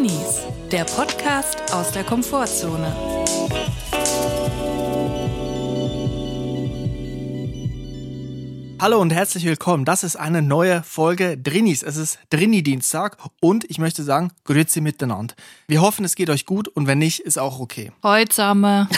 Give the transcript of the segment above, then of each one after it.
Drinnies, der Podcast aus der Komfortzone. Hallo und herzlich willkommen. Das ist eine neue Folge Drinnies. Es ist Drinni-Dienstag und ich möchte sagen, grüezi miteinander. Wir hoffen, es geht euch gut und wenn nicht, ist auch okay. Heutsame.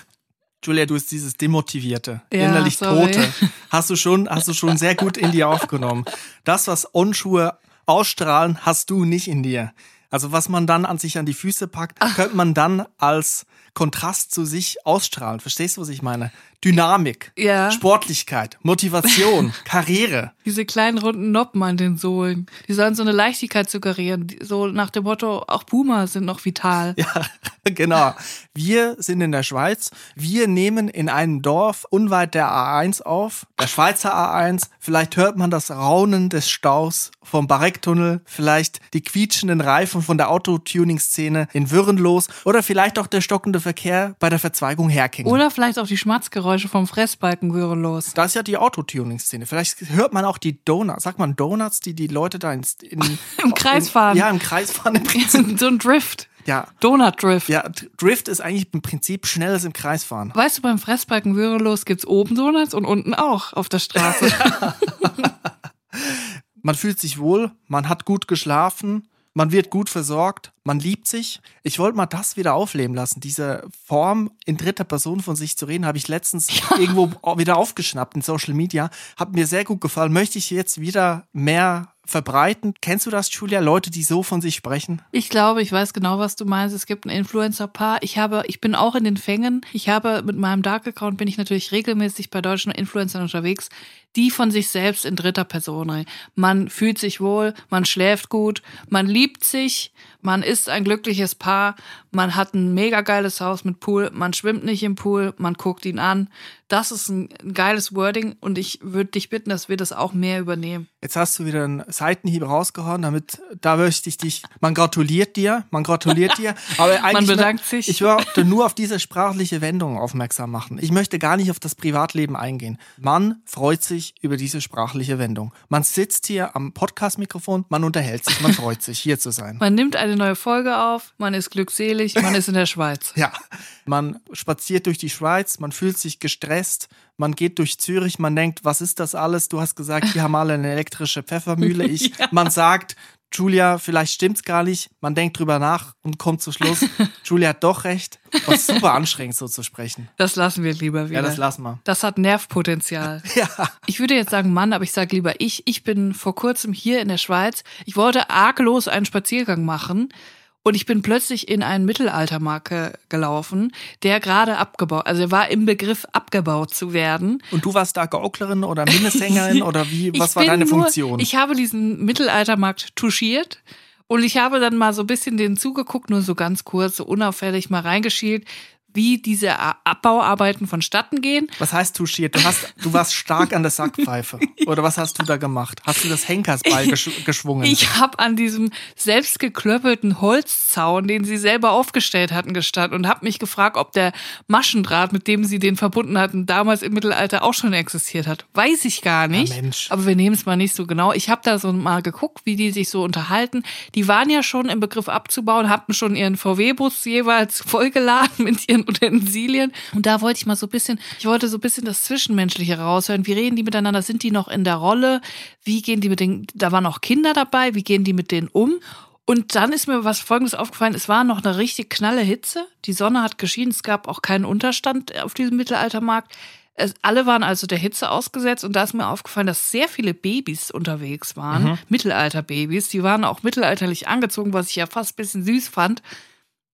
Julia, du bist dieses demotivierte, Ja, innerlich sorry. Tote. Hast du schon, hast du schon sehr gut in dir aufgenommen. Das, was Onschuhe ausstrahlen, hast du nicht in dir. Also was man dann an sich an die Füße packt, könnte man dann als Kontrast zu sich ausstrahlen. Verstehst du, was ich meine? Dynamik, Ja. Sportlichkeit, Motivation, Karriere. Diese kleinen runden Noppen an den Sohlen. Die sollen so eine Leichtigkeit suggerieren. So nach dem Motto, auch Puma sind noch vital. Ja, genau. Wir sind in der Schweiz. Wir nehmen in einem Dorf unweit der A1 auf, der Schweizer A1. Vielleicht hört man das Raunen des Staus vom Barecktunnel, vielleicht die quietschenden Reifen von der Autotuning-Szene in Würrenlos oder vielleicht auch der stockende Verkehr bei der Verzweigung Herking. Oder vielleicht auch die Schmatzgeräusche vom Fressbalken los. das ist ja die Autotuning-Szene. Vielleicht hört man auch die Donuts. Sagt man Donuts, die die Leute da ins, in, Im Kreis in, fahren. Ja, im Kreis fahren im Prinzip. so ein Drift. Ja. Donut Drift. Ja, Drift ist eigentlich im Prinzip schnelles im Kreis fahren. Weißt du, beim Fressbalken Würelos gibt's oben Donuts und unten auch auf der Straße. Man fühlt sich wohl, man hat gut geschlafen, man wird gut versorgt, man liebt sich. Ich wollte mal das wieder aufleben lassen. Diese Form, in dritter Person von sich zu reden, habe ich letztens irgendwo au- wieder aufgeschnappt in Social Media. Hat mir sehr gut gefallen. Möchte ich jetzt wieder mehr verbreiten. Kennst du das, Julia? Leute, die so von sich sprechen? Ich glaube, ich weiß genau, was du meinst. Es gibt ein Influencer-Paar. Ich habe, ich bin auch in den Fängen. Ich habe mit meinem Dark-Account bin ich natürlich regelmäßig bei deutschen Influencern unterwegs, die von sich selbst in dritter Person reden. Man fühlt sich wohl, man schläft gut, man liebt sich, man ist ein glückliches Paar, man hat ein mega geiles Haus mit Pool, man schwimmt nicht im Pool, man guckt ihn an. Das ist ein geiles Wording und ich würde dich bitten, dass wir das auch mehr übernehmen. Jetzt hast du wieder einen Seitenhieb rausgehauen, damit, da möchte ich dich, man gratuliert dir, man gratuliert dir, aber eigentlich, bedankt sich. Ich wollte nur auf diese sprachliche Wendung aufmerksam machen. Ich möchte gar nicht auf das Privatleben eingehen. Man freut sich über diese sprachliche Wendung. Man sitzt hier am Podcast-Mikrofon, man unterhält sich, man freut sich, hier zu sein. Man nimmt eine neue Folge auf, man ist glückselig, man ist in der Schweiz. Ja, man spaziert durch die Schweiz, man fühlt sich gestresst, man geht durch Zürich, man denkt, was ist das alles? Du hast gesagt, wir haben alle eine elektrische Pfeffermühle. Ich, Man sagt, Julia, vielleicht stimmt's gar nicht. Man denkt drüber nach und kommt zu Schluss, Julia hat doch recht. Was super anstrengend, so zu sprechen. Das lassen wir lieber wieder. Ja, das lassen wir. Das hat Nervpotenzial. Ja. Ich würde jetzt sagen Mann, aber ich sage lieber ich. Ich bin vor kurzem hier in der Schweiz. Ich wollte arglos einen Spaziergang machen und ich bin plötzlich in einen Mittelaltermarkt ge- gelaufen, der gerade abgebaut, also er war im Begriff abgebaut zu werden. Und du warst da Gauklerin oder Minnesängerin oder wie, was war deine nur, Funktion? Ich habe diesen Mittelaltermarkt touchiert und ich habe dann mal so ein bisschen denen zugeguckt, nur so ganz kurz, so unauffällig mal reingeschielt, wie diese Abbauarbeiten vonstatten gehen. was heißt touchiert? Du hast, du warst stark an der Sackpfeife. Oder was hast du da gemacht? Hast du das Henkersbeil gesch geschwungen? Ich habe an diesem selbst geklöppelten Holzzaun, den sie selber aufgestellt hatten, gestanden und habe mich gefragt, ob der Maschendraht, mit dem sie den verbunden hatten, damals im Mittelalter auch schon existiert hat. Weiß ich gar nicht. Ja, Mensch. Aber wir nehmen es mal nicht so genau. Ich habe da so mal geguckt, wie die sich so unterhalten. Die waren ja schon im Begriff abzubauen, hatten schon ihren VW-Bus jeweils vollgeladen mit ihren Utensilien. Und da wollte ich mal so ein bisschen, ich wollte so ein bisschen das Zwischenmenschliche raushören. Wie reden die miteinander? Sind die noch in der Rolle? Wie gehen die mit den, da waren auch Kinder dabei, wie gehen die mit denen um? Und dann ist mir was Folgendes aufgefallen. Es war noch eine richtig knalle Hitze. Die Sonne hat geschienen. Es gab auch keinen Unterstand auf diesem Mittelaltermarkt. Es, alle waren also der Hitze ausgesetzt und da ist mir aufgefallen, dass sehr viele Babys unterwegs waren. Mittelalterbabys. Die waren auch mittelalterlich angezogen, was ich ja fast ein bisschen süß fand.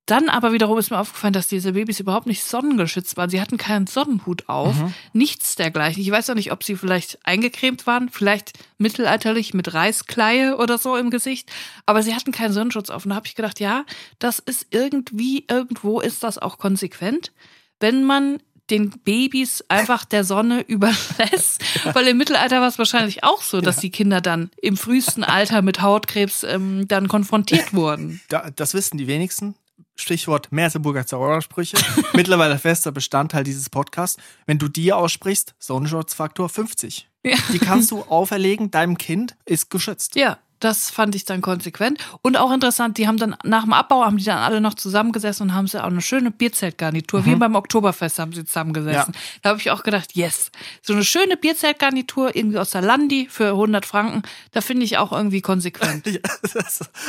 Dann aber wiederum ist mir aufgefallen, dass diese Babys überhaupt nicht sonnengeschützt waren. Sie hatten keinen Sonnenhut auf, nichts dergleichen. Ich weiß auch nicht, ob sie vielleicht eingecremt waren, vielleicht mittelalterlich mit Reiskleie oder so im Gesicht, aber sie hatten keinen Sonnenschutz auf. Und da habe ich gedacht, ja, das ist irgendwie, irgendwo ist das auch konsequent, wenn man den Babys einfach der Sonne überlässt. Weil im Mittelalter war es wahrscheinlich auch so, dass die Kinder dann im frühesten Alter mit Hautkrebs ähm, dann konfrontiert wurden. Da, das wissen die wenigsten. Stichwort Merseburger Zaubersprüche. Mittlerweile fester Bestandteil dieses Podcasts. Wenn du die aussprichst, Sonnenschutzfaktor 50. Ja. Die kannst du auferlegen, deinem Kind ist geschützt. Ja, Das fand ich dann konsequent. Und auch interessant, die haben dann nach dem Abbau, haben die dann alle noch zusammengesessen und haben sie auch eine schöne Bierzeltgarnitur, wie beim Oktoberfest haben sie zusammengesessen. Ja. Da habe ich auch gedacht, yes. So eine schöne Bierzeltgarnitur, irgendwie aus der Landi für 100 Franken, da finde ich auch irgendwie konsequent.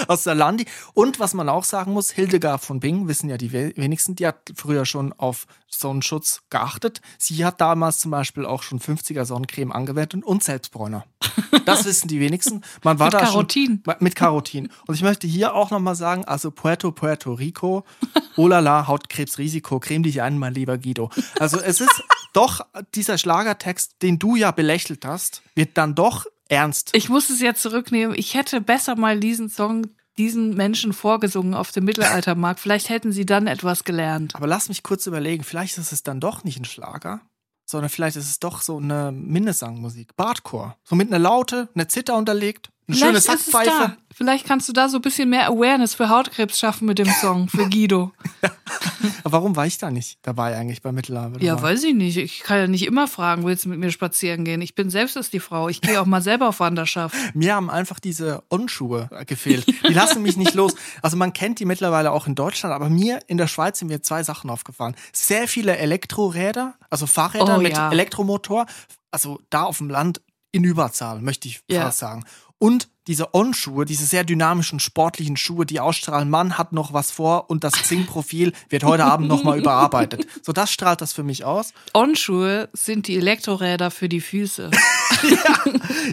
Aus der Landi. Und was man auch sagen muss, Hildegard von Bingen, wissen ja die we- wenigsten, die hat früher schon auf Sonnenschutz geachtet. Sie hat damals zum Beispiel auch schon 50er Sonnencreme angewendet und Selbstbräuner. Das wissen die wenigsten. Man war da Carotin. Mit Carotin. Und ich möchte hier auch nochmal sagen, also Puerto, Puerto Rico, oh la la, Hautkrebsrisiko, creme dich ein, mein lieber Guido. Also es ist doch dieser Schlagertext, den du ja belächelt hast, wird dann doch ernst. Ich muss es jetzt zurücknehmen. Ich hätte besser mal diesen Song diesen Menschen vorgesungen auf dem Mittelaltermarkt. Vielleicht hätten sie dann etwas gelernt. Aber lass mich kurz überlegen, vielleicht ist es dann doch nicht ein Schlager, sondern vielleicht ist es doch so eine Minnesangmusik, Bardcore. So mit einer Laute, einer Zither unterlegt, eine schöne Sackpfeife. Vielleicht kannst du da so ein bisschen mehr Awareness für Hautkrebs schaffen mit dem Song, für Guido. Warum war ich da nicht dabei eigentlich bei Mittelalter? Ja, weiß ich nicht. Ich kann ja nicht immer fragen, willst du mit mir spazieren gehen? Ich bin selbst ist die Frau. Ich gehe auch mal selber auf Wanderschaft. Mir haben einfach diese On-Schuhe gefehlt. Die lassen mich nicht los. Also man kennt die mittlerweile auch in Deutschland, aber mir in der Schweiz sind mir zwei Sachen aufgefallen. Sehr viele Elektroräder, also Fahrräder Oh, mit ja. Elektromotor. Also da auf dem Land in Überzahl, möchte ich Ja. fast sagen. Und diese On-Schuhe, diese sehr dynamischen, sportlichen Schuhe, die ausstrahlen, Mann hat noch was vor und das Xing-Profil wird heute Abend nochmal überarbeitet. So, das strahlt das für mich aus. On-Schuhe sind die Elektroräder für die Füße.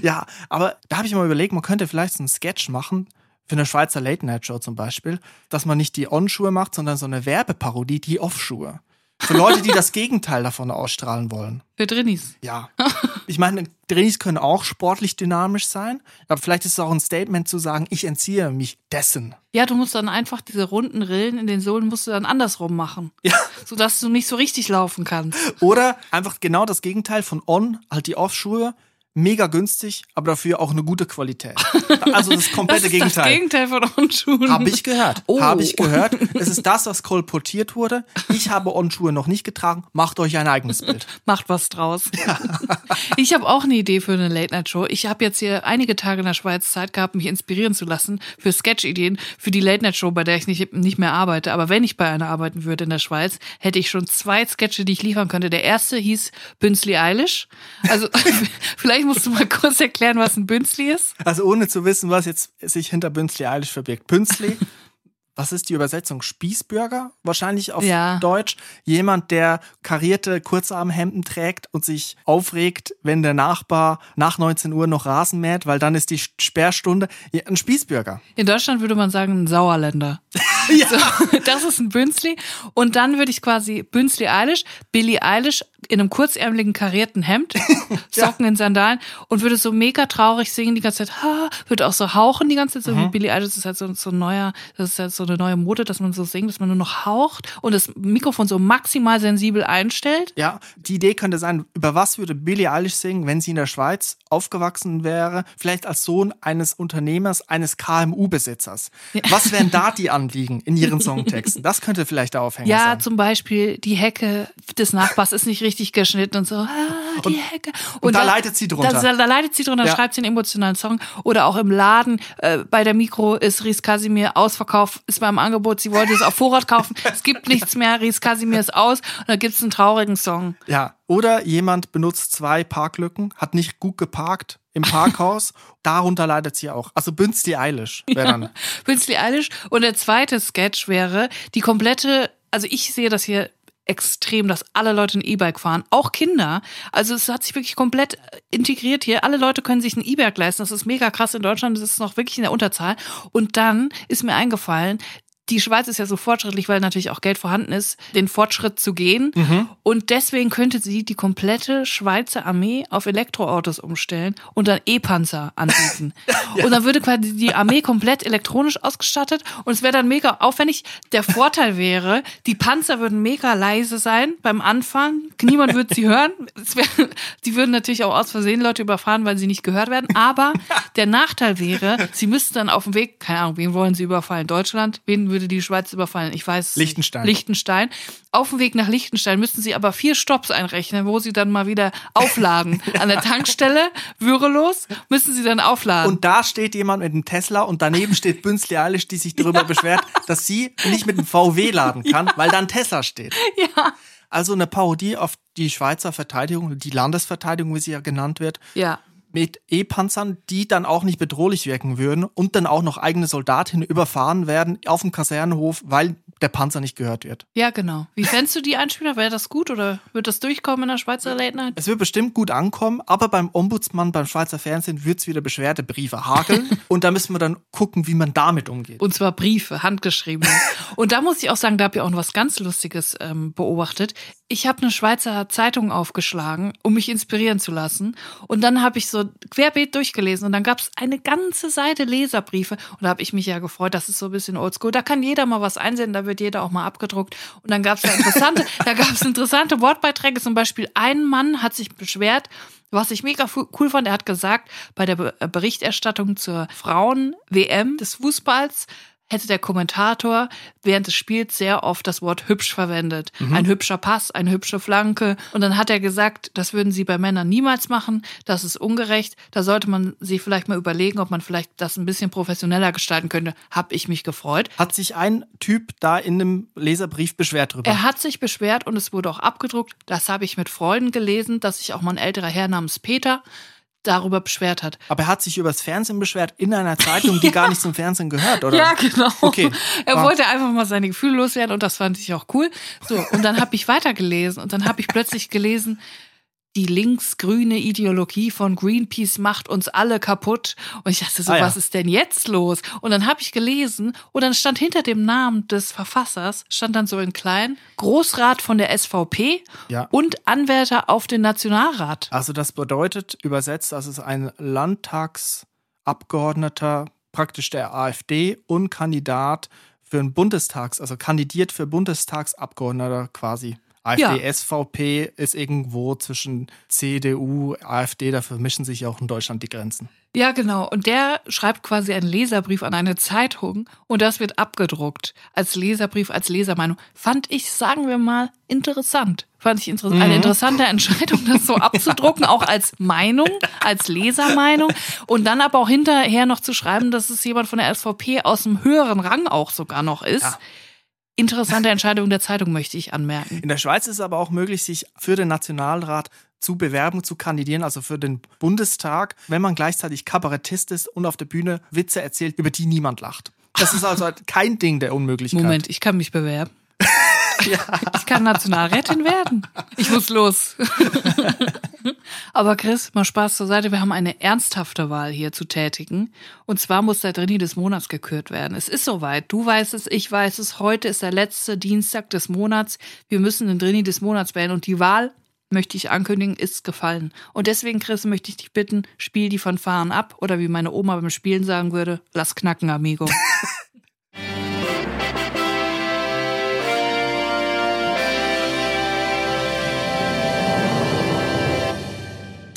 Ja, aber da habe ich mal überlegt, man könnte vielleicht so einen Sketch machen, für eine Schweizer Late-Night-Show zum Beispiel, dass man nicht die On-Schuhe macht, sondern so eine Werbeparodie, die Off-Schuhe. Für Leute, die das Gegenteil davon ausstrahlen wollen. Für Drinnis. Ja. Ich meine, Trainings können auch sportlich dynamisch sein, aber vielleicht ist es auch ein Statement zu sagen, ich entziehe mich dessen. Ja, du musst dann einfach diese runden Rillen in den Sohlen musst du dann andersrum machen. Ja. Sodass du nicht so richtig laufen kannst. Oder einfach genau das Gegenteil von On, halt die Off-Schuhe, mega günstig, aber dafür auch eine gute Qualität. Also das komplette Das ist das Gegenteil. Gegenteil von On-Schuhen. Habe ich gehört. Oh. Habe ich gehört. Es ist das, was kolportiert wurde. Ich habe On-Schuhe noch nicht getragen. Macht euch ein eigenes Bild. Macht was draus. Ich habe auch eine Idee für eine Late-Night-Show. Ich habe jetzt hier einige Tage in der Schweiz Zeit gehabt, mich inspirieren zu lassen für Sketch-Ideen für die Late-Night-Show, bei der ich nicht, nicht mehr arbeite. Aber wenn ich bei einer arbeiten würde in der Schweiz, hätte ich schon zwei Sketche, die ich liefern könnte. Der erste hieß Bünzli Eilish. Also vielleicht musst du mal kurz erklären, was ein Bünzli ist. Also ohne zu wissen, was jetzt sich hinter Bünzli Eilish verbirgt. Bünzli, was ist die Übersetzung? Spießbürger? Wahrscheinlich auf Ja. Deutsch. Jemand, der karierte Kurzarmhemden trägt und sich aufregt, wenn der Nachbar nach 19 Uhr noch Rasen mäht, weil dann ist die Sperrstunde. Ja, ein Spießbürger. In Deutschland würde man sagen ein Sauerländer. Ja. So, das ist ein Bünzli. Und dann würde ich quasi Bünzli Eilish, Billie Eilish in einem kurzärmeligen karierten Hemd, Socken in Sandalen und würde so mega traurig singen die ganze Zeit, ha, würde auch so hauchen die ganze Zeit, so wie Billie Eilish, das ist halt so, so ein neuer, das ist halt so eine neue Mode, dass man so singt, dass man nur noch haucht und das Mikrofon so maximal sensibel einstellt. Ja, die Idee könnte sein, über was würde Billie Eilish singen, wenn sie in der Schweiz aufgewachsen wäre, vielleicht als Sohn eines Unternehmers, eines KMU-Besitzers. Was wären da die Anliegen in ihren Songtexten? Das könnte vielleicht der Aufhänger Ja, sein. zum Beispiel die Hecke des Nachbars ist nicht richtig geschnitten und so, ah, die Hecke. und da leidet sie drunter. Da, da leidet sie drunter, Ja. schreibt sie einen emotionalen Song. Oder auch im Laden, äh, bei der Mikro ist Ries Casimir ausverkauft, ist beim Angebot, sie wollte es auf Vorrat kaufen, es gibt nichts mehr, Ries Casimir ist aus und da gibt's einen traurigen Song. Ja, oder jemand benutzt zwei Parklücken, hat nicht gut geparkt im Parkhaus, darunter leidet sie auch. Also Bünzli Eilish wäre dann. Bünzli Eilish. Und der zweite Sketch wäre die komplette, also ich sehe das hier extrem, dass alle Leute ein E-Bike fahren, auch Kinder. Also es hat sich wirklich komplett integriert hier. Alle Leute können sich ein E-Bike leisten. Das ist mega krass in Deutschland. Das ist noch wirklich in der Unterzahl. Und dann ist mir eingefallen, die Schweiz ist ja so fortschrittlich, weil natürlich auch Geld vorhanden ist, den Fortschritt zu gehen. Und deswegen könnte sie die komplette Schweizer Armee auf Elektroautos umstellen und dann E-Panzer anbieten. Und dann würde quasi die Armee komplett elektronisch ausgestattet und es wäre dann mega aufwendig. Der Vorteil wäre, die Panzer würden mega leise sein beim Anfang. Niemand würde sie hören. Wär, die würden natürlich auch aus Versehen Leute überfahren, weil sie nicht gehört werden. Aber der Nachteil wäre, sie müssten dann auf dem Weg, keine Ahnung, wen wollen sie überfallen? Deutschland? Wen würden würde die Schweiz überfallen. Ich weiß. Liechtenstein. Liechtenstein. Auf dem Weg nach Liechtenstein müssten sie aber vier Stops einrechnen, wo sie dann mal wieder aufladen. An der Tankstelle, würelos, müssen sie dann aufladen. Und da steht jemand mit einem Tesla und daneben steht Bünzli Eilish, die sich darüber beschwert, dass sie nicht mit dem VW laden kann, weil da ein Tesla steht. ja. Also eine Parodie auf die Schweizer Verteidigung, die Landesverteidigung, wie sie ja genannt wird, Ja. Mit E-Panzern, die dann auch nicht bedrohlich wirken würden und dann auch noch eigene Soldatinnen überfahren werden auf dem Kasernenhof, weil der Panzer nicht gehört wird. Ja, genau. Wie fändest du die Einspieler? Wäre das gut oder wird das durchkommen in der Schweizer Late Night? Es wird bestimmt gut ankommen, aber beim Ombudsmann, beim Schweizer Fernsehen wird es wieder Beschwerdebriefe hageln und da müssen wir dann gucken, wie man damit umgeht. Und zwar Briefe, handgeschriebene. Und da muss ich auch sagen, da habe ich auch noch was ganz Lustiges ähm, beobachtet. Ich habe eine Schweizer Zeitung aufgeschlagen, um mich inspirieren zu lassen. Und dann habe ich so querbeet durchgelesen und dann gab es eine ganze Seite Leserbriefe. Und da habe ich mich ja gefreut, das ist so ein bisschen oldschool. Da kann jeder mal was einsenden, da wird jeder auch mal abgedruckt. Und dann gab es da interessante, da gab es interessante Wortbeiträge. Zum Beispiel ein Mann hat sich beschwert, was ich mega cool fand, er hat gesagt, bei der äh, Berichterstattung zur Frauen-WM des Fußballs hätte der Kommentator während des Spiels sehr oft das Wort hübsch verwendet. Ein hübscher Pass, eine hübsche Flanke. Und dann hat er gesagt, das würden sie bei Männern niemals machen. Das ist ungerecht. Da sollte man sich vielleicht mal überlegen, ob man vielleicht das ein bisschen professioneller gestalten könnte. Hab ich mich gefreut. Hat sich ein Typ da in einem Leserbrief beschwert drüber? Er hat sich beschwert und es wurde auch abgedruckt. Das habe ich mit Freuden gelesen, dass sich auch mal ein älterer Herr namens Peter darüber beschwert hat. Aber er hat sich übers Fernsehen beschwert in einer Zeitung, die gar nicht zum Fernsehen gehört, oder? Ja, genau. Okay. Er Ah. wollte einfach mal seine Gefühle loswerden und das fand ich auch cool. So, und dann habe ich weitergelesen und dann habe ich plötzlich gelesen, die linksgrüne Ideologie von Greenpeace macht uns alle kaputt. Und ich dachte so, Ah, ja. was ist denn jetzt los? Und dann habe ich gelesen und dann stand hinter dem Namen des Verfassers, stand dann so in klein, Großrat von der SVP Ja. und Anwärter auf den Nationalrat. Also das bedeutet übersetzt, dass es ein Landtagsabgeordneter praktisch der AfD und Kandidat für einen Bundestags, also kandidiert für Bundestagsabgeordneter quasi. AfD, Ja. SVP ist irgendwo zwischen CDU, AfD, da vermischen sich ja auch in Deutschland die Grenzen. Ja, genau. Und der schreibt quasi einen Leserbrief an eine Zeitung und das wird abgedruckt als Leserbrief, als Lesermeinung. Fand ich, sagen wir mal, interessant. Fand ich inter eine interessante Entscheidung, das so abzudrucken, auch als Meinung, als Lesermeinung und dann aber auch hinterher noch zu schreiben, dass es jemand von der SVP aus dem höheren Rang auch sogar noch ist. Ja. Interessante Entscheidung der Zeitung, möchte ich anmerken. In der Schweiz ist es aber auch möglich, sich für den Nationalrat zu bewerben, zu kandidieren, also für den Bundestag, wenn man gleichzeitig Kabarettist ist und auf der Bühne Witze erzählt, über die niemand lacht. Das ist also kein Ding der Unmöglichkeit. Moment, ich kann mich bewerben. Ich kann Nationalrätin werden. Ich muss los. Aber Chris, mal Spaß zur Seite. Wir haben eine ernsthafte Wahl hier zu tätigen. Und zwar muss der Drini des Monats gekürt werden. Es ist soweit. Du weißt es, ich weiß es. Heute ist der letzte Dienstag des Monats. Wir müssen den Drini des Monats wählen. Und die Wahl, möchte ich ankündigen, ist gefallen. Und deswegen, Chris, möchte ich dich bitten, spiel die Fanfaren ab. Oder wie meine Oma beim Spielen sagen würde, lass knacken, amigo.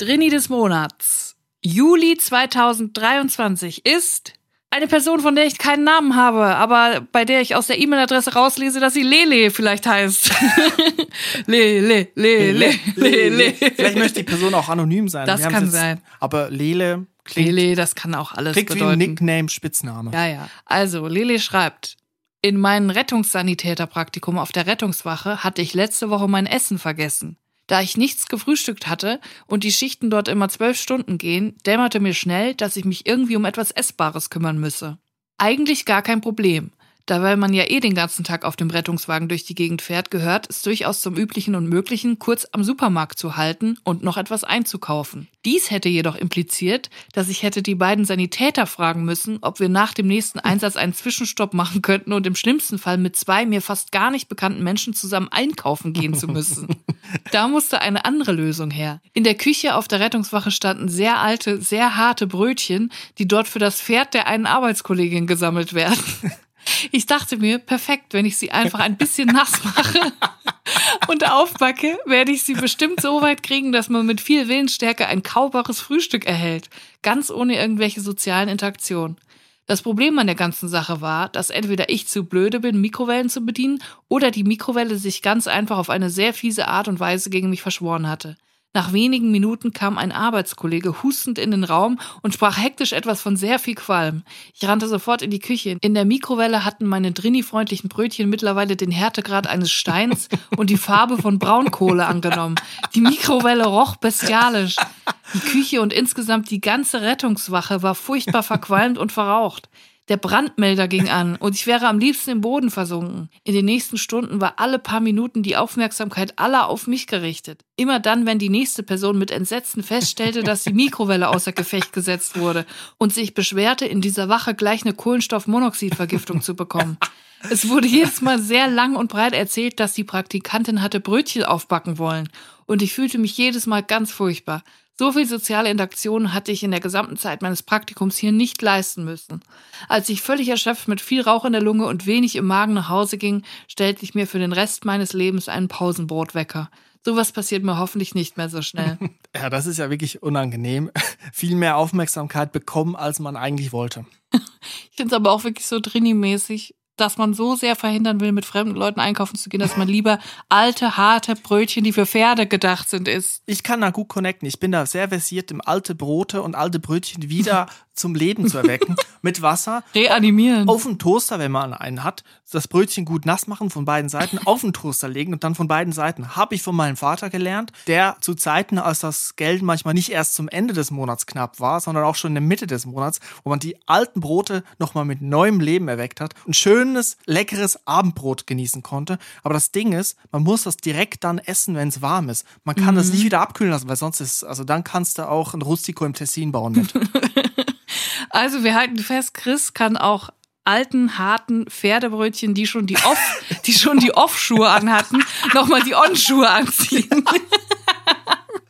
Drini des Monats. Juli 2023 ist eine Person, von der ich keinen Namen habe, aber bei der ich aus der E-Mail-Adresse rauslese, dass sie Lele vielleicht heißt. Lele, Lele, Lele. Vielleicht möchte die Person auch anonym sein. Das kann sein. Aber Lele klingt, Lele, das kann auch alles klingt wie bedeuten. Nickname, Spitzname. Ja, ja. Also, Lele schreibt, in meinem Rettungssanitäterpraktikum auf der Rettungswache hatte ich letzte Woche mein Essen vergessen. Da ich nichts gefrühstückt hatte und die Schichten dort immer zwölf Stunden gehen, dämmerte mir schnell, dass ich mich irgendwie um etwas Essbares kümmern müsse. Eigentlich gar kein Problem. Da weil man ja eh den ganzen Tag auf dem Rettungswagen durch die Gegend fährt, gehört es durchaus zum Üblichen und Möglichen, kurz am Supermarkt zu halten und noch etwas einzukaufen. Dies hätte jedoch impliziert, dass ich hätte die beiden Sanitäter fragen müssen, ob wir nach dem nächsten Einsatz einen Zwischenstopp machen könnten und im schlimmsten Fall mit zwei mir fast gar nicht bekannten Menschen zusammen einkaufen gehen zu müssen. Da musste eine andere Lösung her. In der Küche auf der Rettungswache standen sehr alte, sehr harte Brötchen, die dort für das Pferd der einen Arbeitskollegin gesammelt werden. Ich dachte mir, perfekt, wenn ich sie einfach ein bisschen nass mache und aufbacke, werde ich sie bestimmt so weit kriegen, dass man mit viel Willensstärke ein kaubares Frühstück erhält. Ganz ohne irgendwelche sozialen Interaktionen. Das Problem an der ganzen Sache war, dass entweder ich zu blöde bin, Mikrowellen zu bedienen, oder die Mikrowelle sich ganz einfach auf eine sehr fiese Art und Weise gegen mich verschworen hatte. Nach wenigen Minuten kam ein Arbeitskollege hustend in den Raum und sprach hektisch etwas von sehr viel Qualm. Ich rannte sofort in die Küche. In der Mikrowelle hatten meine Drini-freundlichen Brötchen mittlerweile den Härtegrad eines Steins und die Farbe von Braunkohle angenommen. Die Mikrowelle roch bestialisch. Die Küche und insgesamt die ganze Rettungswache war furchtbar verqualmt und verraucht. Der Brandmelder ging an und ich wäre am liebsten im Boden versunken. In den nächsten Stunden war alle paar Minuten die Aufmerksamkeit aller auf mich gerichtet. Immer dann, wenn die nächste Person mit Entsetzen feststellte, dass die Mikrowelle außer Gefecht gesetzt wurde und sich beschwerte, in dieser Wache gleich eine Kohlenstoffmonoxidvergiftung zu bekommen. Es wurde jedes Mal sehr lang und breit erzählt, dass die Praktikantin hatte Brötchen aufbacken wollen. Und ich fühlte mich jedes Mal ganz furchtbar. So viel soziale Interaktion hatte ich in der gesamten Zeit meines Praktikums hier nicht leisten müssen. Als ich völlig erschöpft mit viel Rauch in der Lunge und wenig im Magen nach Hause ging, stellte ich mir für den Rest meines Lebens einen Pausenbrotwecker. Sowas passiert mir hoffentlich nicht mehr so schnell. Ja, das ist ja wirklich unangenehm. Viel mehr Aufmerksamkeit bekommen, als man eigentlich wollte. Ich finde es aber auch wirklich so Drini-mäßig, dass man so sehr verhindern will, mit fremden Leuten einkaufen zu gehen, dass man lieber alte, harte Brötchen, die für Pferde gedacht sind, isst. Ich kann da gut connecten. Ich bin da sehr versiert, im alte Brote und alte Brötchen wieder zum Leben zu erwecken. mit Wasser. Reanimieren. Auf den Toaster, wenn man einen hat, das Brötchen gut nass machen von beiden Seiten, auf den Toaster legen und dann von beiden Seiten. Habe ich von meinem Vater gelernt, der zu Zeiten, als das Geld manchmal nicht erst zum Ende des Monats knapp war, sondern auch schon in der Mitte des Monats, wo man die alten Brote nochmal mit neuem Leben erweckt hat, ein schönes, leckeres Abendbrot genießen konnte. Aber das Ding ist, man muss das direkt dann essen, wenn es warm ist. Man kann das nicht wieder abkühlen lassen, weil sonst ist, also dann kannst du auch ein Rustico im Tessin bauen mit. Also wir halten fest, Chris kann auch alten, harten Pferdebrötchen, die schon die Off, die schon die Off-Schuhe anhatten, nochmal die On-Schuhe anziehen.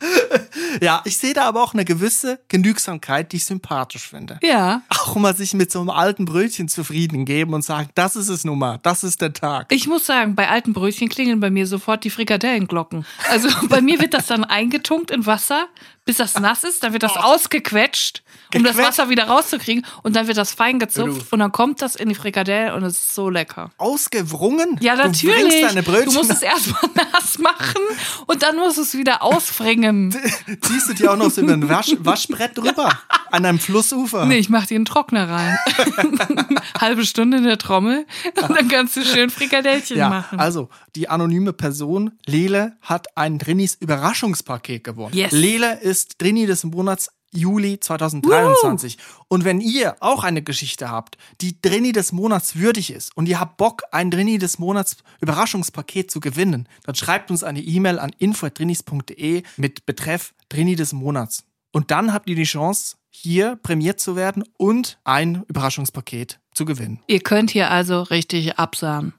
Ja, ich sehe da aber auch eine gewisse Genügsamkeit, die ich sympathisch finde. Ja. Auch mal sich mit so einem alten Brötchen zufrieden geben und sagen, das ist es nun mal, das ist der Tag. Ich muss sagen, bei alten Brötchen klingeln bei mir sofort die Frikadellenglocken. Also bei mir wird das dann eingetunkt in Wasser, bis das nass ist, dann wird das ausgequetscht, um das Gequetscht? Wasser wieder rauszukriegen und dann wird das fein Du. gezupft und dann kommt das in die Frikadelle und es ist so lecker. Ausgewrungen? Ja, Du natürlich. bringst deine Brötchen, du musst es erstmal nass machen und dann musst du es wieder ausfringen. ziehst du dir auch noch so über ein Wasch, Waschbrett drüber, an einem Flussufer. Nee, ich mach dir einen Trockner rein. Halbe Stunde in der Trommel und dann kannst du schön Frikadellchen Ja, machen. also die anonyme Person Lele hat ein Drinis Überraschungspaket gewonnen. Yes. Lele ist Drini des Monats Juli 2023. Und wenn ihr auch eine Geschichte habt, die Drini des Monats würdig ist und ihr habt Bock, ein Drini des Monats Überraschungspaket zu gewinnen, dann schreibt uns eine E-Mail an info.drinis.de mit Betreff Drini des Monats. Und dann habt ihr die Chance, hier prämiert zu werden und ein Überraschungspaket zu gewinnen. Ihr könnt hier also richtig absahen.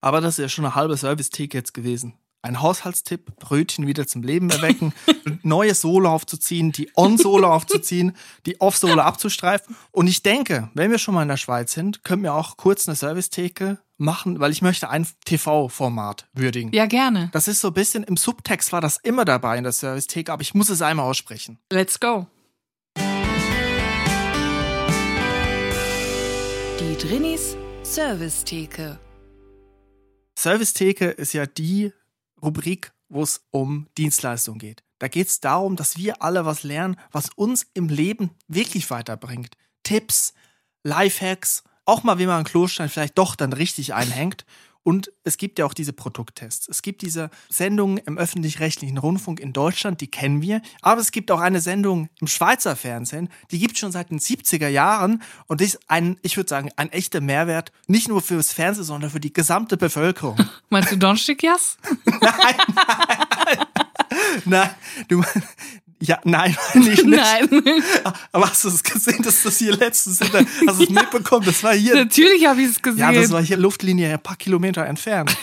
Aber das ist ja schon eine halbe Service-Tick jetzt gewesen. Ein Haushaltstipp, Brötchen wieder zum Leben erwecken, neue Sohle aufzuziehen, die On-Sohle aufzuziehen, die Off-Sohle abzustreifen. Und ich denke, wenn wir schon mal in der Schweiz sind, können wir auch kurz eine Service-Theke machen, weil ich möchte ein TV-Format würdigen. Ja, gerne. Das ist so ein bisschen, im Subtext war das immer dabei in der Service-Theke, aber ich muss es einmal aussprechen. Let's go. Die Drinis Servicetheke. Servicetheke ist ja die Rubrik, wo es um Dienstleistung geht. Da geht es darum, dass wir alle was lernen, was uns im Leben wirklich weiterbringt. Tipps, Lifehacks, auch mal, wie man einen Klostein vielleicht doch dann richtig einhängt. Und es gibt ja auch diese Produkttests. Es gibt diese Sendungen im öffentlich-rechtlichen Rundfunk in Deutschland, die kennen wir. Aber es gibt auch eine Sendung im Schweizer Fernsehen, die gibt es schon seit den 70er Jahren. Und ist ein, ich würde sagen, ein echter Mehrwert, nicht nur fürs Fernsehen, sondern für die gesamte Bevölkerung. Meinst du Donstickjas? Nein, du, ja, nein, nicht, nicht. Nein. Aber hast du es gesehen, dass das hier letztens, in der, hast du es mitbekommen? Das war hier, Natürlich habe ich es gesehen. ja, das war hier Luftlinie ein paar Kilometer entfernt.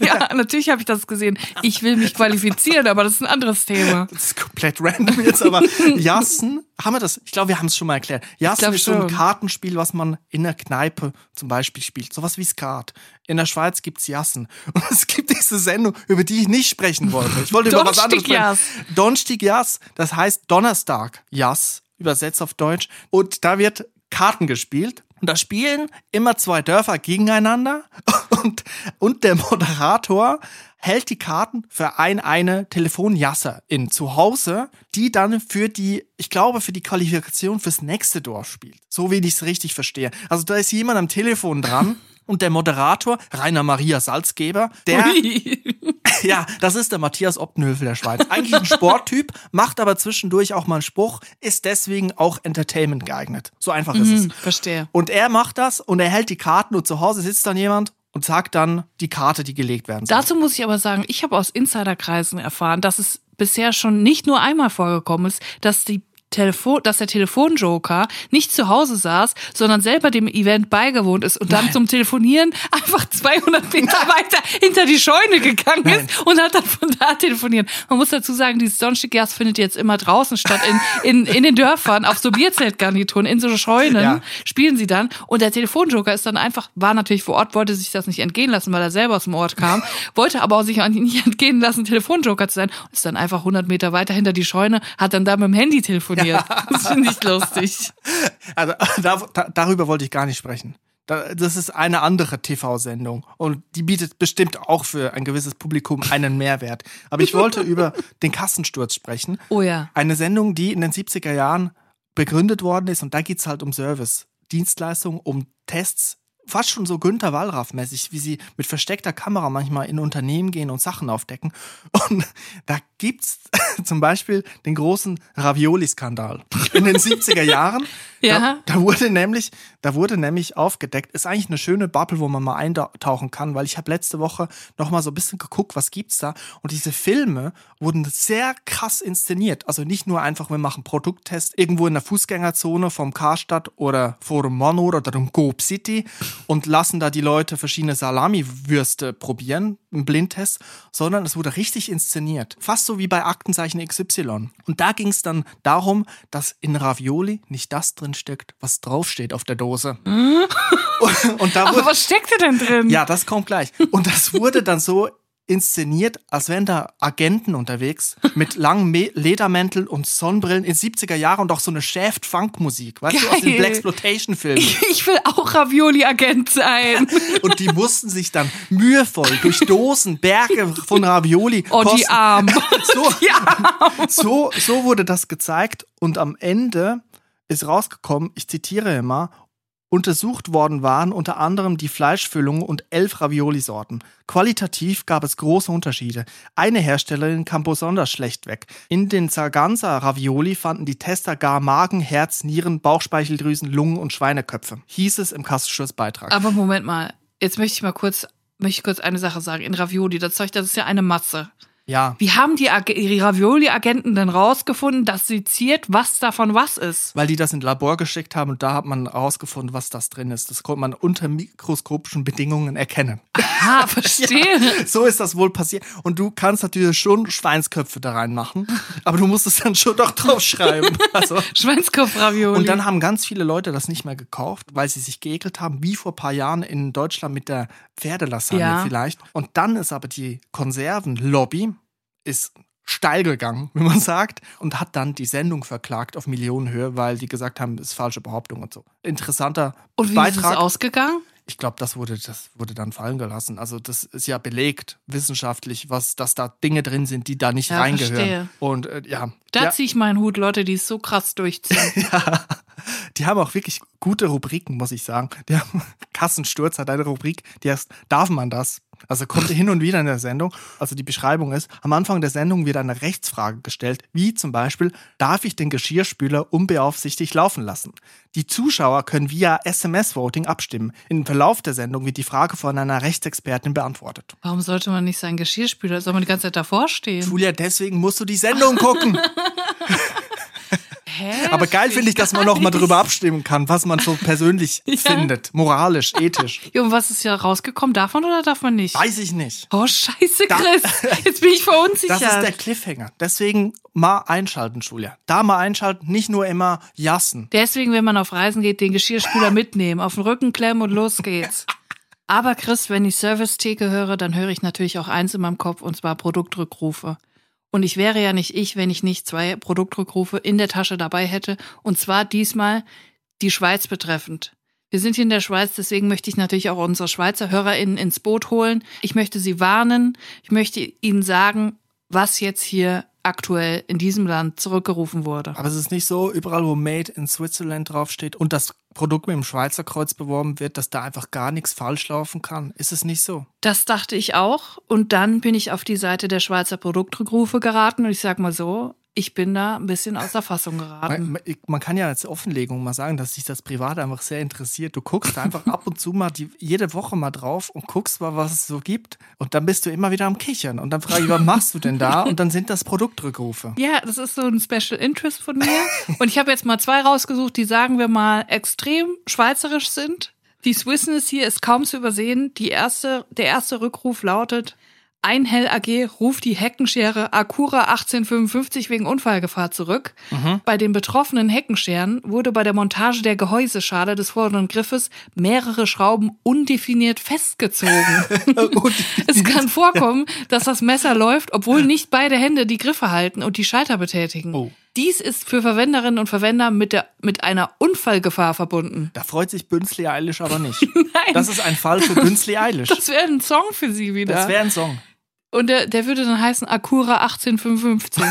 ja, natürlich habe ich das gesehen. Ich will mich qualifizieren, aber das ist ein anderes Thema. Das ist komplett random jetzt, aber Jassen, haben wir das? Ich glaube, wir haben es schon mal erklärt. Jassen ist so ein. Kartenspiel, was man in der Kneipe zum Beispiel spielt. Sowas wie Skat. In der Schweiz gibt's Jassen. Und es gibt diese Sendung, über die ich nicht sprechen wollte. Ich wollte über was anderes sprechen. Donstick Jas, das heißt Donnerstag Jas, übersetzt auf Deutsch. Und da wird Karten gespielt. Und da spielen immer zwei Dörfer gegeneinander und, und der Moderator hält die Karten für ein eine Telefonjasse in zu Hause, die dann für die, ich glaube, für die Qualifikation fürs nächste Dorf spielt. So wie ich es richtig verstehe. Also da ist jemand am Telefon dran und der Moderator, Rainer Maria Salzgeber, der, ja, das ist der Matthias Optenhöfel der Schweiz. Eigentlich ein Sporttyp, macht aber zwischendurch auch mal einen Spruch, ist deswegen auch Entertainment geeignet. So einfach ist es. Verstehe. Und er macht das und er hält die Karten und zu Hause sitzt dann jemand und sagt dann die Karte, die gelegt werden soll. Dazu muss ich aber sagen, ich habe aus Insiderkreisen erfahren, dass es bisher schon nicht nur einmal vorgekommen ist, dass die Telefon, dass der Telefonjoker nicht zu Hause saß, sondern selber dem Event beigewohnt ist und dann Nein. zum Telefonieren einfach 200 Meter weiter hinter die Scheune gegangen Nein. ist und hat dann von da telefoniert. Man muss dazu sagen, dieses Sonnenstickgas findet jetzt immer draußen statt, in, in, in den Dörfern, auf so Bierzeltgarnituren, in so Scheunen Ja. spielen sie dann und der Telefonjoker ist dann einfach, war natürlich vor Ort, wollte sich das nicht entgehen lassen, weil er selber aus dem Ort kam, wollte aber auch sich nicht entgehen lassen, Telefonjoker zu sein ist dann einfach 100 Meter weiter hinter die Scheune, hat dann da mit dem Handy telefoniert. Das finde ich lustig. Also da, da, darüber wollte ich gar nicht sprechen. Da, das ist eine andere TV-Sendung und die bietet bestimmt auch für ein gewisses Publikum einen Mehrwert. Aber ich wollte über den Kassensturz sprechen. Oh ja. Eine Sendung, die in den 70er Jahren begründet worden ist und da geht's halt um Service, Dienstleistungen, um Tests, fast schon so Günther Wallraff-mäßig, wie sie mit versteckter Kamera manchmal in Unternehmen gehen und Sachen aufdecken. Und da gibt's zum Beispiel den großen Ravioli-Skandal in den 70er Jahren. Ja. Da, da wurde nämlich, da wurde nämlich aufgedeckt, ist eigentlich eine schöne Bubble, wo man mal eintauchen kann, weil ich habe letzte Woche noch mal so ein bisschen geguckt, was gibt's da und diese Filme wurden sehr krass inszeniert. Also nicht nur einfach, wir machen Produkttest irgendwo in der Fußgängerzone vom Karstadt oder Forum Monor oder dem Coop City und lassen da die Leute verschiedene Salami-Würste probieren, im Blindtest, sondern es wurde richtig inszeniert. Fast so wie bei Aktenzeichen XY. Und da ging es dann darum, dass in Ravioli nicht das drin steckt, was draufsteht auf der Dose. und, und da Aber wurde, was steckt denn drin? ja, das kommt gleich. Und das wurde dann so inszeniert, als wären da Agenten unterwegs mit langen Me Ledermänteln und Sonnenbrillen in 70er Jahren und auch so eine Shaft-Funk-Musik, weißt du, aus den Geil. Blaxploitation-Filmen. Ich will auch Ravioli-Agent sein. Und die mussten sich dann mühevoll durch Dosen, Berge von Ravioli. Oh, die kosten. Arm. So, Die Arm. so, so wurde das gezeigt und am Ende ist rausgekommen, ich zitiere immer, untersucht worden waren unter anderem die Fleischfüllung und elf Ravioli-Sorten. Qualitativ gab es große Unterschiede. Eine Herstellerin kam besonders schlecht weg. In den Sarganza Ravioli fanden die Tester gar Magen, Herz, Nieren, Bauchspeicheldrüsen, Lungen und Schweineköpfe. Hieß es im Kassenschlussbeitrag. Aber Moment mal, jetzt möchte ich mal kurz, möchte ich kurz eine Sache sagen. In Ravioli, das Zeug, das ist ja eine Masse. Ja. Wie haben die, die Ravioli-Agenten denn rausgefunden, dass seziert, was davon was ist? Weil die das in Labor geschickt haben und da hat man herausgefunden, was das drin ist. Das konnte man unter mikroskopischen Bedingungen erkennen. Ah, verstehe. So ist das wohl passiert. Und du kannst natürlich schon Schweinsköpfe da reinmachen, aber du musst es dann schon doch draufschreiben. Also, Schweinskopf-Ravioli. und dann haben ganz viele Leute das nicht mehr gekauft, weil sie sich geekelt haben, wie vor ein paar Jahren in Deutschland mit der Pferdelasagne Ja. vielleicht. Und dann ist aber die Konservenlobby ist steil gegangen, wie man sagt, und hat dann die Sendung verklagt auf Millionenhöhe, weil die gesagt haben, das ist falsche Behauptung und so. Interessanter Und wie ist es Beitrag. ausgegangen? Ich glaube, das wurde, das wurde dann fallen gelassen. Also das ist ja belegt wissenschaftlich, was, dass da Dinge drin sind, die da nicht Ja, reingehören. verstehe. Und äh, ja, Da ja, ziehe ich meinen Hut, Leute, die es so krass durchziehen. ja, die haben auch wirklich gute Rubriken, muss ich sagen. Der Kassensturz hat eine Rubrik, die heißt, darf man das? Also kommt hin und wieder in der Sendung. Also die Beschreibung ist, am Anfang der Sendung wird eine Rechtsfrage gestellt, wie zum Beispiel, darf ich den Geschirrspüler unbeaufsichtigt laufen lassen? Die Zuschauer können via SMS-Voting abstimmen. Im Verlauf der Sendung wird die Frage von einer Rechtsexpertin beantwortet. Warum sollte man nicht seinen Geschirrspüler, soll man die ganze Zeit davor stehen? Julia, deswegen musst du die Sendung gucken. Aber geil finde ich, dass man noch mal drüber abstimmen kann, was man so persönlich findet. Moralisch, ethisch. Ja, und was ist ja rausgekommen? Darf man oder darf man nicht? Weiß ich nicht. Oh, scheiße, Da- Chris. Jetzt bin ich verunsichert. Das ist der Cliffhanger. Deswegen mal einschalten, Julia. Da mal einschalten, nicht nur immer jassen. Deswegen, wenn man auf Reisen geht, den Geschirrspüler mitnehmen, auf den Rücken klemmen und los geht's. Aber Chris, wenn ich Service-Theke höre, dann höre ich natürlich auch eins in meinem Kopf, und zwar Produktrückrufe. Und ich wäre ja nicht ich, wenn ich nicht zwei Produktrückrufe in der Tasche dabei hätte. Und zwar diesmal die Schweiz betreffend. Wir sind hier in der Schweiz, deswegen möchte ich natürlich auch unsere Schweizer HörerInnen ins Boot holen. Ich möchte sie warnen. Ich möchte ihnen sagen, was jetzt hier aktuell in diesem Land zurückgerufen wurde. Aber es ist nicht so, überall wo Made in Switzerland draufsteht und das Produkt mit dem Schweizer Kreuz beworben wird, dass da einfach gar nichts falsch laufen kann. Ist es nicht so? Das dachte ich auch. Und dann bin ich auf die Seite der Schweizer Produktrückrufe geraten und ich sag mal so, ich bin da ein bisschen aus der Fassung geraten. Man, man, kann ja als Offenlegung mal sagen, dass sich das privat einfach sehr interessiert. Du guckst einfach ab und zu mal die, jede Woche mal drauf und guckst mal, was es so gibt. Und dann bist du immer wieder am Kichern. Und dann frage ich, was machst du denn da? Und dann sind das Produktrückrufe. Ja, das ist so ein Special Interest von mir. Und ich habe jetzt mal zwei rausgesucht, die sagen wir mal extrem schweizerisch sind. Die Swissness hier ist kaum zu übersehen. Die erste, der erste Rückruf lautet, Einhell AG ruft die Heckenschere Acura 1855 wegen Unfallgefahr zurück. Mhm. Bei den betroffenen Heckenscheren wurde bei der Montage der Gehäuseschale des vorderen Griffes mehrere Schrauben undefiniert festgezogen. es kann vorkommen, dass das Messer läuft, obwohl nicht beide Hände die Griffe halten und die Schalter betätigen. Oh. Dies ist für Verwenderinnen und Verwender mit, der, mit einer Unfallgefahr verbunden. Da freut sich Bünzli Eilish aber nicht. Nein. Das ist ein Fall für Bünzli Eilish. Das wäre ein Song für sie wieder. Das wäre ein Song. Und der, der würde dann heißen Acura 1855.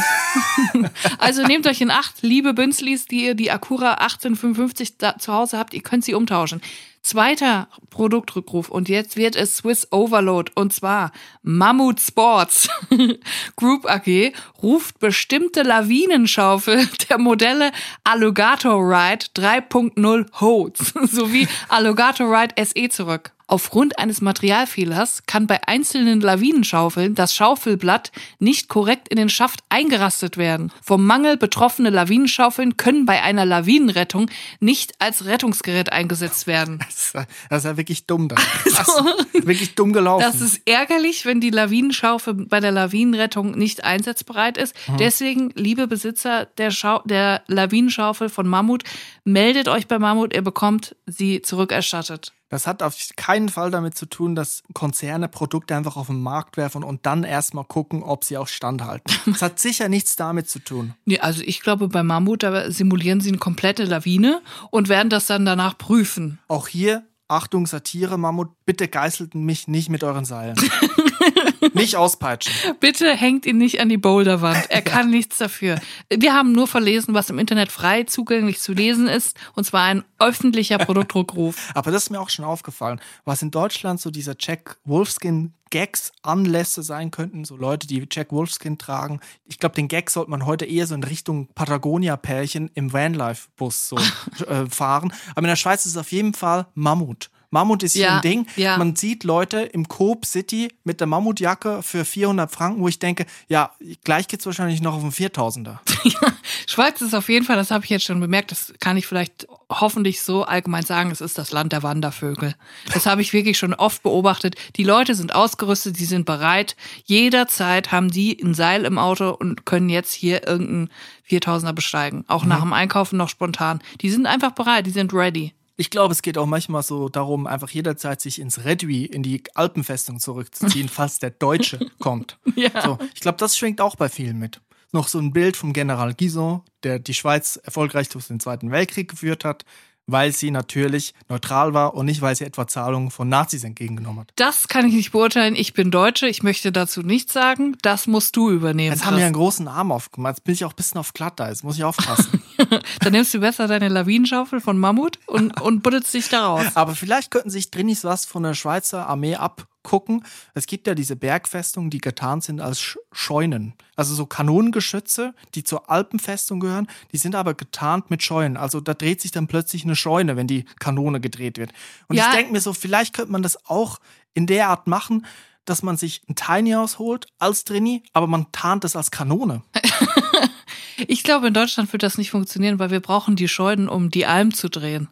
also nehmt euch in Acht, liebe Bünzlis, die ihr die Acura 1855 da zu Hause habt, ihr könnt sie umtauschen. Zweiter Produktrückruf und jetzt wird es Swiss Overload und zwar Mammut Sports Group AG ruft bestimmte Lawinenschaufel der Modelle Alligator Ride 3.0 Holds sowie Alligator Ride SE zurück. Aufgrund eines Materialfehlers kann bei einzelnen Lawinenschaufeln das Schaufelblatt nicht korrekt in den Schaft eingerastet werden. Vom Mangel betroffene Lawinenschaufeln können bei einer Lawinenrettung nicht als Rettungsgerät eingesetzt werden. Das ist ja wirklich dumm. Das also, wirklich dumm gelaufen. Das ist ärgerlich, wenn die Lawinenschaufel bei der Lawinenrettung nicht einsatzbereit ist. Mhm. Deswegen, liebe Besitzer der, Schau der Lawinenschaufel von Mammut, meldet euch bei Mammut, ihr bekommt sie zurückerstattet. Das hat auf keinen Fall damit zu tun, dass Konzerne Produkte einfach auf den Markt werfen und dann erstmal gucken, ob sie auch standhalten. Das hat sicher nichts damit zu tun. Nee, also ich glaube, bei Mammut, da simulieren sie eine komplette Lawine und werden das dann danach prüfen. Auch hier Achtung, Satire, Mammut, bitte geißelten mich nicht mit euren Seilen. nicht auspeitschen. Bitte hängt ihn nicht an die Boulderwand. Er kann nichts dafür. Wir haben nur verlesen, was im Internet frei zugänglich zu lesen ist, und zwar ein öffentlicher Produktdruckruf. Aber das ist mir auch schon aufgefallen, was in Deutschland so dieser Jack Wolfskin Gags Anlässe sein könnten, so Leute, die Jack Wolfskin tragen. Ich glaube, den Gag sollte man heute eher so in Richtung Patagonia-Pärchen im Vanlife-Bus so äh, fahren. Aber in der Schweiz ist es auf jeden Fall Mammut. Mammut ist hier ja, ein Ding. Ja. Man sieht Leute im Coop City mit der Mammutjacke für 400 Franken, wo ich denke, ja, gleich geht es wahrscheinlich noch auf einen 4000er. Schweiz ist auf jeden Fall, das habe ich jetzt schon bemerkt, das kann ich vielleicht hoffentlich so allgemein sagen, es ist das Land der Wandervögel. Das habe ich wirklich schon oft beobachtet. Die Leute sind ausgerüstet, die sind bereit. Jederzeit haben die ein Seil im Auto und können jetzt hier irgendeinen 4000er besteigen. Auch mhm. nach dem Einkaufen noch spontan. Die sind einfach bereit, die sind ready. Ich glaube, es geht auch manchmal so darum, einfach jederzeit sich ins Redui, in die Alpenfestung zurückzuziehen, falls der Deutsche kommt. Ja. So, ich glaube, das schwingt auch bei vielen mit. Noch so ein Bild vom General Guison, der die Schweiz erfolgreich durch den Zweiten Weltkrieg geführt hat weil sie natürlich neutral war und nicht, weil sie etwa Zahlungen von Nazis entgegengenommen hat. Das kann ich nicht beurteilen. Ich bin Deutsche. Ich möchte dazu nichts sagen. Das musst du übernehmen. Jetzt haben wir einen großen Arm aufgemacht. Jetzt bin ich auch ein bisschen auf Glatter. Jetzt muss ich aufpassen. Dann nimmst du besser deine Lawinenschaufel von Mammut und, und buddelst dich da raus. Aber vielleicht könnten sich Drinis was von der Schweizer Armee ab gucken. Es gibt ja diese Bergfestungen, die getarnt sind als Scheunen. Also so Kanonengeschütze, die zur Alpenfestung gehören, die sind aber getarnt mit Scheunen. Also da dreht sich dann plötzlich eine Scheune, wenn die Kanone gedreht wird. Und ja. ich denke mir so, vielleicht könnte man das auch in der Art machen, dass man sich ein Tiny House holt als Trainee, aber man tarnt es als Kanone. ich glaube, in Deutschland wird das nicht funktionieren, weil wir brauchen die Scheunen, um die Alm zu drehen.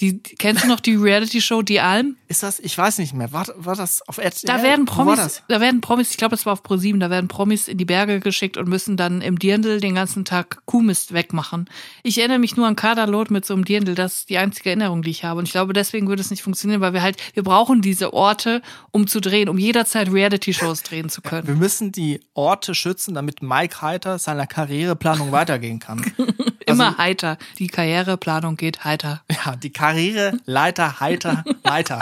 Die, kennst du noch die Reality-Show Die Alm? Ist das, ich weiß nicht mehr, war, war das auf RTL? Da werden Promis, da werden Promis, ich glaube, es war auf ProSieben, da werden Promis in die Berge geschickt und müssen dann im Dirndl den ganzen Tag Kuhmist wegmachen. Ich erinnere mich nur an Kaderlot mit so einem Dirndl, das ist die einzige Erinnerung, die ich habe. Und ich glaube, deswegen würde es nicht funktionieren, weil wir halt, wir brauchen diese Orte, um zu drehen, um jederzeit Reality-Shows drehen zu können. Wir müssen die Orte schützen, damit Mike Heiter seiner Karriereplanung weitergehen kann. Immer Also- heiter. Die Karriereplanung geht heiter. Ja, die Karriere, Leiter, Heiter, Leiter.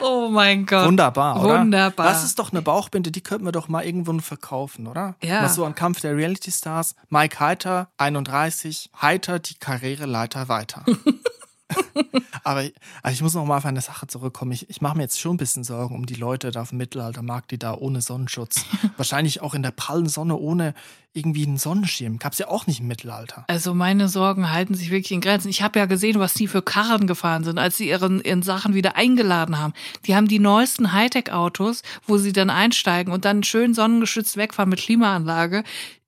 Oh mein Gott. Wunderbar, oder? Wunderbar. Das ist doch eine Bauchbinde, die könnten wir doch mal irgendwo verkaufen, oder? Ja. Mal so ein Kampf der Reality Stars. Mike Heiter, 31, Heiter, die Karriereleiter weiter. Aber also ich muss noch mal auf eine Sache zurückkommen. Ich, ich mache mir jetzt schon ein bisschen Sorgen um die Leute da auf dem Mittelaltermarkt, die da ohne Sonnenschutz, wahrscheinlich auch in der prallen Sonne ohne irgendwie einen Sonnenschirm. Gab's ja auch nicht im Mittelalter. Also meine Sorgen halten sich wirklich in Grenzen. Ich habe ja gesehen, was die für Karren gefahren sind, als sie ihren, ihren Sachen wieder eingeladen haben. Die haben die neuesten Hightech-Autos, wo sie dann einsteigen und dann schön sonnengeschützt wegfahren mit Klimaanlage.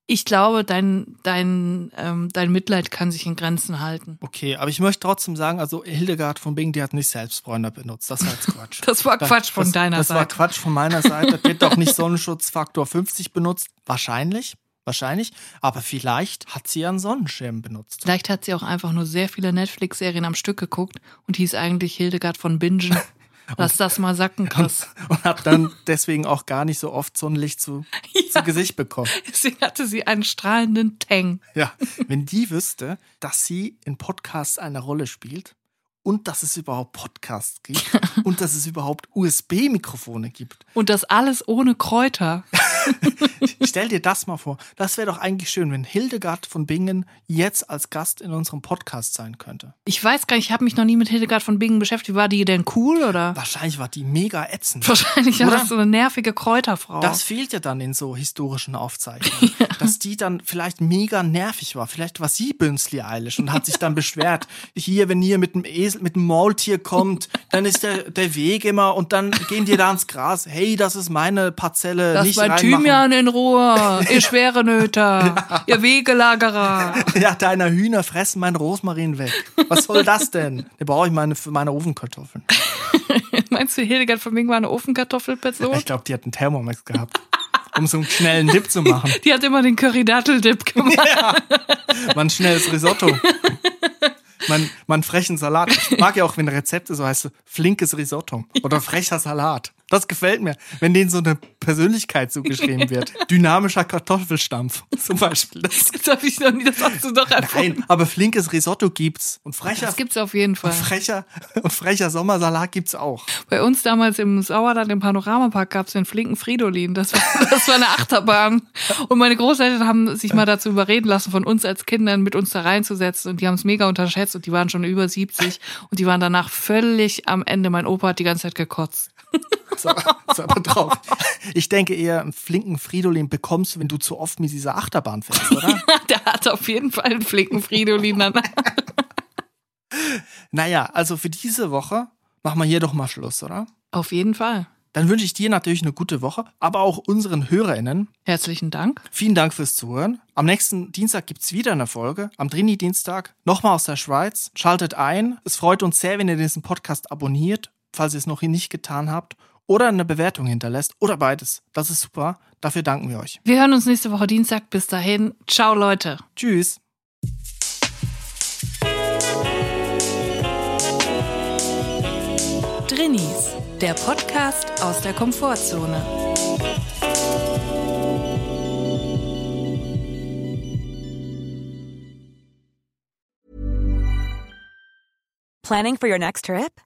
Ich glaube, dein, dein, ähm, dein Mitleid kann sich in Grenzen halten. Okay, aber ich möchte trotzdem sagen, also Hildegard von Bingen, die hat nicht Selbstbräuner benutzt. Das war jetzt Quatsch. Das war Quatsch von das, deiner das Seite. war Quatsch von meiner Seite. Die hat doch nicht Sonnenschutzfaktor 50 benutzt. Wahrscheinlich. Wahrscheinlich. Aber vielleicht hat sie einen Sonnenschirm benutzt. Vielleicht hat sie auch einfach nur sehr viele Netflix-Serien am Stück geguckt und hieß eigentlich Hildegard von Bingen. Lass das mal sacken, Chris. Und hat dann deswegen auch gar nicht so oft Sonnenlicht zu, zu Gesicht bekommen. Deswegen hatte sie einen strahlenden Tang. Ja, wenn die wüsste, dass sie in Podcasts eine Rolle spielt und dass es überhaupt Podcasts gibt und dass es überhaupt USB-Mikrofone gibt. Und das alles ohne Kräuter. Stell dir das mal vor. Das wäre doch eigentlich schön, wenn Hildegard von Bingen jetzt als Gast in unserem Podcast sein könnte. Ich weiß gar nicht, ich habe mich noch nie mit Hildegard von Bingen beschäftigt. War die denn cool oder? Wahrscheinlich war die mega ätzend. Wahrscheinlich war Oder? das so eine nervige Kräuterfrau. Das fehlt ja dann in so historischen Aufzeichnungen. Dass die dann vielleicht mega nervig war. Vielleicht war sie Bünzli Eilish und hat sich dann beschwert. Hier, wenn ihr mit dem Esel, mit dem Maultier kommt, dann ist der, der Weg immer und dann gehen die da ins Gras. Hey, das ist meine Parzelle. Lass nicht mein. Thymian in Ruhe, ihr schwere Nöter, ihr Wegelagerer. Ja, deine Hühner fressen meinen Rosmarin weg. Was soll das denn? Den brauche ich meine, für meine Ofenkartoffeln. Meinst du, Hildegard von Bingen war eine Ofenkartoffelperson? Ich glaube, die hat einen Thermomix gehabt, um so einen schnellen Dip zu machen. Die hat immer den Curry-Dattel-Dip gemacht. Ja, man schnelles Risotto. Man, man frechen Salat. Ich mag ja auch, wenn Rezepte so heißt, flinkes Risotto oder frecher Salat. Das gefällt mir, wenn denen so eine Persönlichkeit zugeschrieben wird. Dynamischer Kartoffelstampf zum Beispiel. Das, Das habe ich noch nie, das hast du doch erfunden. nein, aber flinkes Risotto gibt's und frecher, Das gibt's auf jeden Fall. frecher und frecher Sommersalat gibt's auch. Bei uns damals im Sauerland im Panoramapark gab's den flinken Fridolin. Das war, das war eine Achterbahn. Und meine Großeltern haben sich mal dazu überreden lassen, von uns als Kindern mit uns da reinzusetzen. Und die haben es mega unterschätzt und die waren schon über 70 und die waren danach völlig am Ende. Mein Opa hat die ganze Zeit gekotzt. So, so aber drauf. Ich denke eher, einen flinken Fridolin bekommst du, wenn du zu oft mit dieser Achterbahn fährst, oder? Der hat auf jeden Fall einen flinken Fridolin danach. Naja, also für diese Woche machen wir hier doch mal Schluss, oder? Auf jeden Fall. Dann wünsche ich dir natürlich eine gute Woche, aber auch unseren HörerInnen. Herzlichen Dank. Vielen Dank fürs Zuhören. Am nächsten Dienstag gibt's wieder eine Folge. Am Trini-Dienstag nochmal aus der Schweiz. Schaltet ein. Es freut uns sehr, wenn ihr diesen Podcast abonniert, falls ihr es noch nicht getan habt. Oder eine Bewertung hinterlässt. Oder beides. Das ist super. Dafür danken wir euch. Wir hören uns nächste Woche Dienstag. Bis dahin. Ciao, Leute. Tschüss. Drinnies, der Podcast aus der Komfortzone. Planning for your next trip?